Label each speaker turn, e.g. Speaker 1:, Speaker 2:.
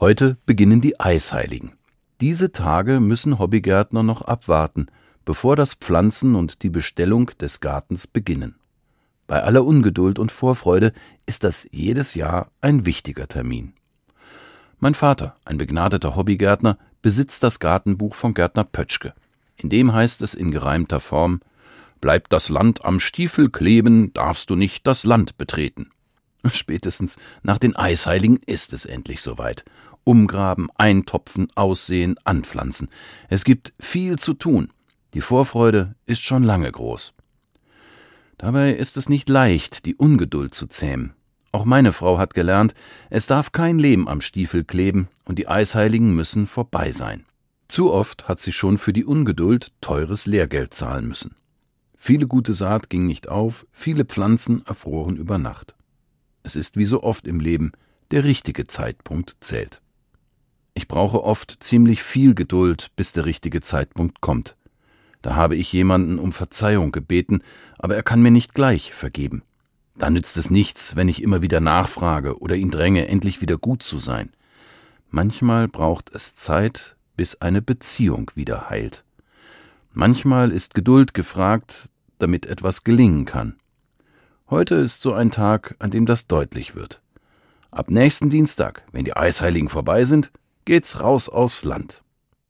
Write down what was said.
Speaker 1: Heute beginnen die Eisheiligen. Diese Tage müssen Hobbygärtner noch abwarten, bevor das Pflanzen und die Bestellung des Gartens beginnen. Bei aller Ungeduld und Vorfreude ist das jedes Jahr ein wichtiger Termin. Mein Vater, ein begnadeter Hobbygärtner, besitzt das Gartenbuch von Gärtner Pötschke. In dem heißt es in gereimter Form Bleibt das Land am Stiefel kleben, darfst du nicht das Land betreten. Spätestens nach den Eisheiligen ist es endlich soweit. Umgraben, eintopfen, aussehen, anpflanzen. Es gibt viel zu tun. Die Vorfreude ist schon lange groß. Dabei ist es nicht leicht, die Ungeduld zu zähmen. Auch meine Frau hat gelernt, es darf kein Lehm am Stiefel kleben und die Eisheiligen müssen vorbei sein. Zu oft hat sie schon für die Ungeduld teures Lehrgeld zahlen müssen. Viele gute Saat ging nicht auf, viele Pflanzen erfroren über Nacht. Es ist wie so oft im Leben, der richtige Zeitpunkt zählt. Ich brauche oft ziemlich viel Geduld, bis der richtige Zeitpunkt kommt. Da habe ich jemanden um Verzeihung gebeten, aber er kann mir nicht gleich vergeben. Da nützt es nichts, wenn ich immer wieder nachfrage oder ihn dränge, endlich wieder gut zu sein. Manchmal braucht es Zeit, bis eine Beziehung wieder heilt. Manchmal ist Geduld gefragt, damit etwas gelingen kann. Heute ist so ein Tag, an dem das deutlich wird. Ab nächsten Dienstag, wenn die Eisheiligen vorbei sind, geht's raus aufs Land.